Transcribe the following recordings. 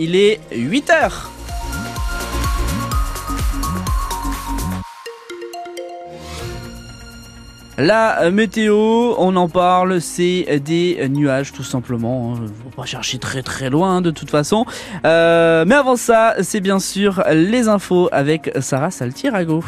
Il est 8 heures. La météo, on en parle, c'est des nuages tout simplement. Hein. Faut pas chercher très très loin de toute façon. Euh, mais avant ça, c'est bien sûr les infos avec Sarah Saltirago.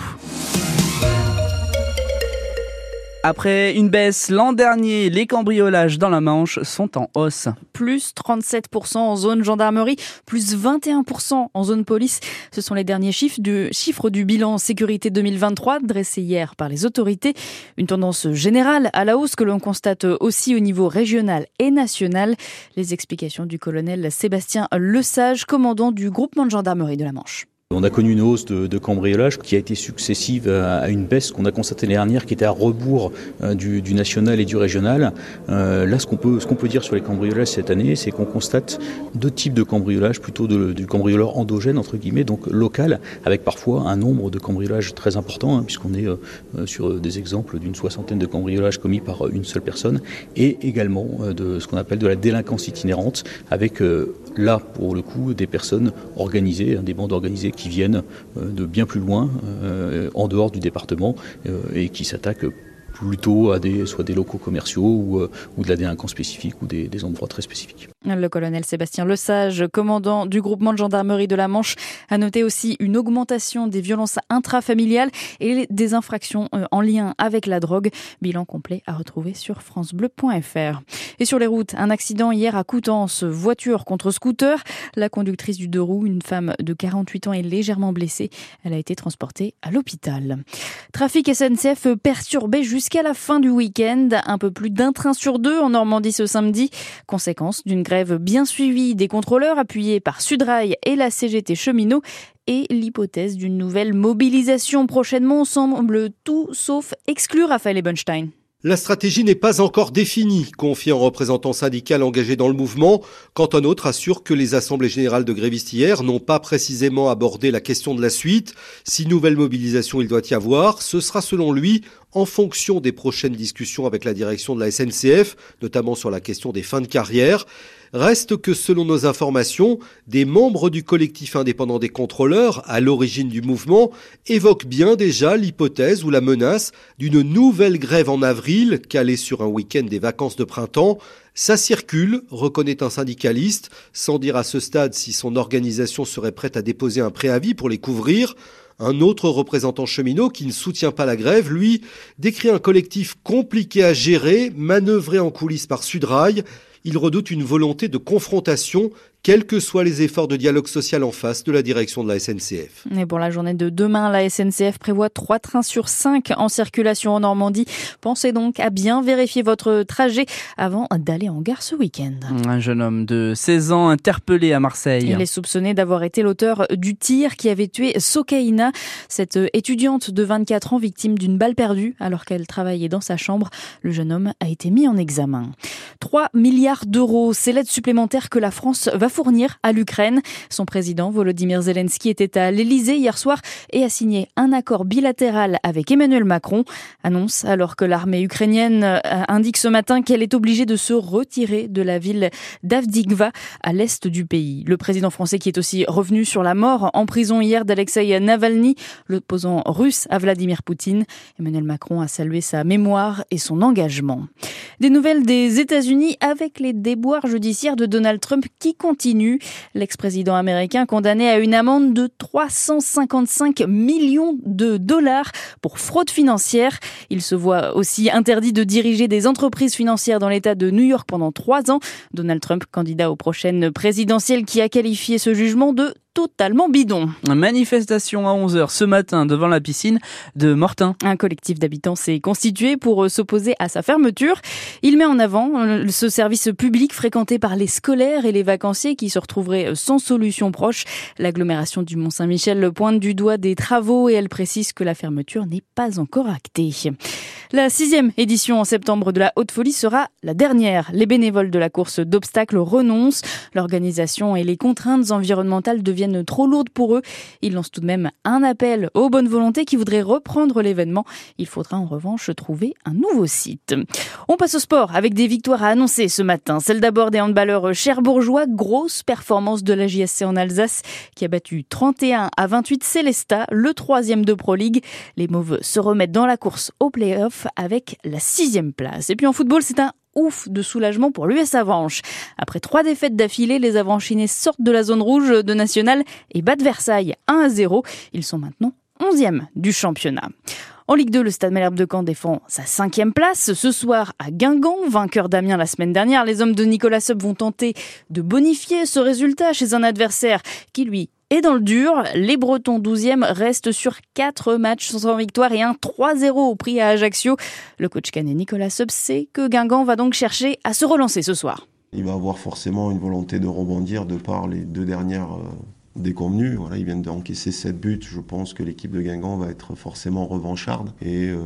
Après une baisse l'an dernier, les cambriolages dans la Manche sont en hausse. Plus 37% en zone gendarmerie, plus 21% en zone police. Ce sont les derniers chiffres du, chiffres du bilan sécurité 2023 dressé hier par les autorités. Une tendance générale à la hausse que l'on constate aussi au niveau régional et national. Les explications du colonel Sébastien Lesage, commandant du groupement de gendarmerie de la Manche. On a connu une hausse de, cambriolage qui a été successive à, une baisse qu'on a constatée l'année dernière qui était à rebours euh, du, national et du régional. Euh, là, ce qu'on peut, dire sur les cambriolages cette année, c'est qu'on constate deux types de cambriolage, plutôt du cambrioleur endogène, entre guillemets, donc local, avec parfois un nombre de cambriolages très important, hein, puisqu'on est euh, sur des exemples d'une soixantaine de cambriolages commis par une seule personne, et également de ce qu'on appelle de la délinquance itinérante, avec là, pour le coup, des personnes organisées, hein, des bandes organisées qui viennent euh, de bien plus loin, euh, en dehors du département, euh, et qui s'attaquent plutôt à des, soit des locaux commerciaux ou, ou de la délinquance spécifique ou des, des endroits très spécifiques. Le colonel Sébastien Lesage, commandant du groupement de gendarmerie de la Manche, a noté aussi une augmentation des violences intrafamiliales et des infractions euh, en lien avec la drogue. Bilan complet à retrouver sur francebleu.fr. Et sur les routes, un accident hier à Coutances, voiture contre scooter. La conductrice du deux roues, une femme de 48 ans, est légèrement blessée. Elle a été transportée à l'hôpital. Trafic SNCF perturbé jusqu'à la fin du week-end. Un peu plus d'un train sur deux en Normandie ce samedi. Conséquence d'une grève bien suivie des contrôleurs appuyés par Sudrail et la CGT cheminot et l'hypothèse d'une nouvelle mobilisation prochainement semble tout sauf exclure Raphaël Ebenstein. La stratégie n'est pas encore définie, confie un représentant syndical engagé dans le mouvement, quand un autre assure que les assemblées générales de grévistes hier n'ont pas précisément abordé la question de la suite. Si nouvelle mobilisation il doit y avoir, ce sera selon lui en fonction des prochaines discussions avec la direction de la SNCF, notamment sur la question des fins de carrière. Reste que selon nos informations, des membres du collectif indépendant des contrôleurs, à l'origine du mouvement, évoquent bien déjà l'hypothèse ou la menace d'une nouvelle grève en avril, calée sur un week-end des vacances de printemps. Ça circule, reconnaît un syndicaliste, sans dire à ce stade si son organisation serait prête à déposer un préavis pour les couvrir. Un autre représentant cheminot qui ne soutient pas la grève, lui, décrit un collectif compliqué à gérer, manœuvré en coulisses par Sudrail. Il redoute une volonté de confrontation quels que soient les efforts de dialogue social en face de la direction de la SNCF. Et pour la journée de demain, la SNCF prévoit trois trains sur cinq en circulation en Normandie. Pensez donc à bien vérifier votre trajet avant d'aller en gare ce week-end. Un jeune homme de 16 ans interpellé à Marseille. Il est soupçonné d'avoir été l'auteur du tir qui avait tué Sokaina, cette étudiante de 24 ans victime d'une balle perdue alors qu'elle travaillait dans sa chambre. Le jeune homme a été mis en examen. 3 milliards d'euros, c'est l'aide supplémentaire que la France va fournir à l'Ukraine. Son président Volodymyr Zelensky était à l'Elysée hier soir et a signé un accord bilatéral avec Emmanuel Macron. Annonce alors que l'armée ukrainienne euh, indique ce matin qu'elle est obligée de se retirer de la ville d'Avdivka à l'est du pays. Le président français qui est aussi revenu sur la mort en prison hier d'Alexei Navalny, l'opposant russe à Vladimir Poutine. Emmanuel Macron a salué sa mémoire et son engagement. Des nouvelles des États-Unis avec les déboires judiciaires de Donald Trump qui continuent L'ex-président américain condamné à une amende de 355 millions de dollars pour fraude financière. Il se voit aussi interdit de diriger des entreprises financières dans l'État de New York pendant trois ans. Donald Trump, candidat aux prochaines présidentielles, qui a qualifié ce jugement de totalement bidon. Manifestation à 11h ce matin devant la piscine de Mortain. Un collectif d'habitants s'est constitué pour euh, s'opposer à sa fermeture. Il met en avant euh, ce service public fréquenté par les scolaires et les vacanciers qui se retrouveraient euh, sans solution proche. L'agglomération du Mont-Saint-Michel pointe du doigt des travaux et elle précise que la fermeture n'est pas encore actée. La sixième édition en septembre de la Haute Folie sera la dernière. Les bénévoles de la course d'obstacles renoncent. L'organisation et les contraintes environnementales deviennent trop lourdes pour eux. Ils lancent tout de même un appel aux bonnes volontés qui voudraient reprendre l'événement. Il faudra en revanche trouver un nouveau site. On passe au sport avec des victoires à annoncer ce matin. Celle d'abord des handballeurs cherbourgeois. Grosse performance de la JSC en Alsace qui a battu 31 à 28 Célesta, le troisième de Pro League. Les Mauves se remettent dans la course au play-off avec la sixième place. Et puis en football, c'est un ouf de soulagement pour l'US Avranches. Après trois défaites d'affilée, les Avranchinés sortent de la zone rouge de National et battent Versailles 1 à 0. Ils sont maintenant 11e du championnat. En Ligue 2, le Stade Malherbe de Caen défend sa cinquième place. Ce soir, à Guingamp, vainqueur d'Amiens la semaine dernière, les hommes de Nicolas Sub vont tenter de bonifier ce résultat chez un adversaire qui, lui, est dans le dur. Les Bretons 12e restent sur 4 matchs sans victoire et un 3-0 au prix à Ajaccio. Le coach canet Nicolas Sub sait que Guingamp va donc chercher à se relancer ce soir. Il va avoir forcément une volonté de rebondir de par les deux dernières euh, déconvenus. Voilà, ils viennent d'encaisser 7 buts. Je pense que l'équipe de Guingamp va être forcément revancharde et euh,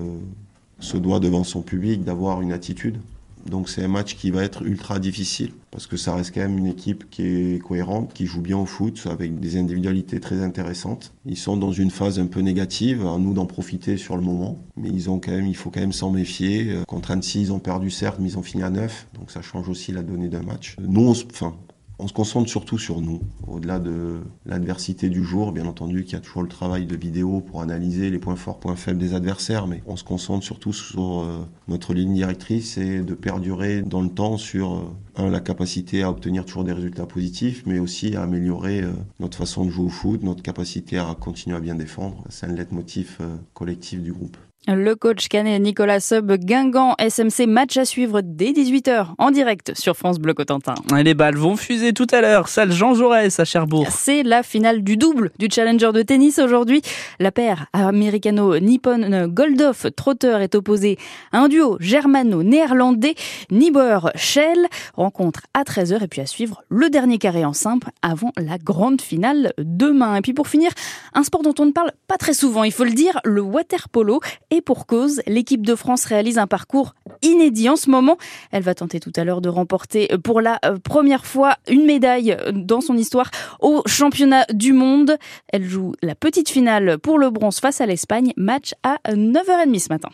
se doit devant son public d'avoir une attitude. Donc c'est un match qui va être ultra difficile parce que ça reste quand même une équipe qui est cohérente, qui joue bien au foot avec des individualités très intéressantes. Ils sont dans une phase un peu négative, à nous d'en profiter sur le moment, mais ils ont quand même, il faut quand même s'en méfier. Contre Annecy, ils ont perdu certes, mais ils ont fini à 9, donc ça change aussi la donnée d'un match. Nous, on, enfin, on se concentre surtout sur nous, au-delà de l'adversité du jour, bien entendu qu'il y a toujours le travail de vidéo pour analyser les points forts, points faibles des adversaires, mais on se concentre surtout sur euh, notre ligne directrice et de perdurer dans le temps sur euh, la capacité à obtenir toujours des résultats positifs, mais aussi à améliorer euh, notre façon de jouer au foot, notre capacité à continuer à bien défendre. C'est un leitmotiv collectif du groupe. Le coach canet Nicolas Sub, Guingamp, SMC, match à suivre dès 18h en direct sur France Bleu Cotentin. les balles vont fuser tout à l'heure, salle Jean Jaurès à Cherbourg. C'est la finale du double du Challenger de tennis aujourd'hui. La paire américano-nippon Goldoff Trotter est opposée à un duo germano-néerlandais Niebuhr-Schell. Rencontre à 13h et puis à suivre le dernier carré en simple avant la grande finale demain. Et puis pour finir, un sport dont on ne parle pas très souvent, il faut le dire, le water polo et pour cause, l'équipe de France réalise un parcours inédit en ce moment. Elle va tenter tout à l'heure de remporter pour la euh, première fois une médaille dans son histoire au championnat du monde. Elle joue la petite finale pour le bronze face à l'Espagne, match à 9h30 ce matin.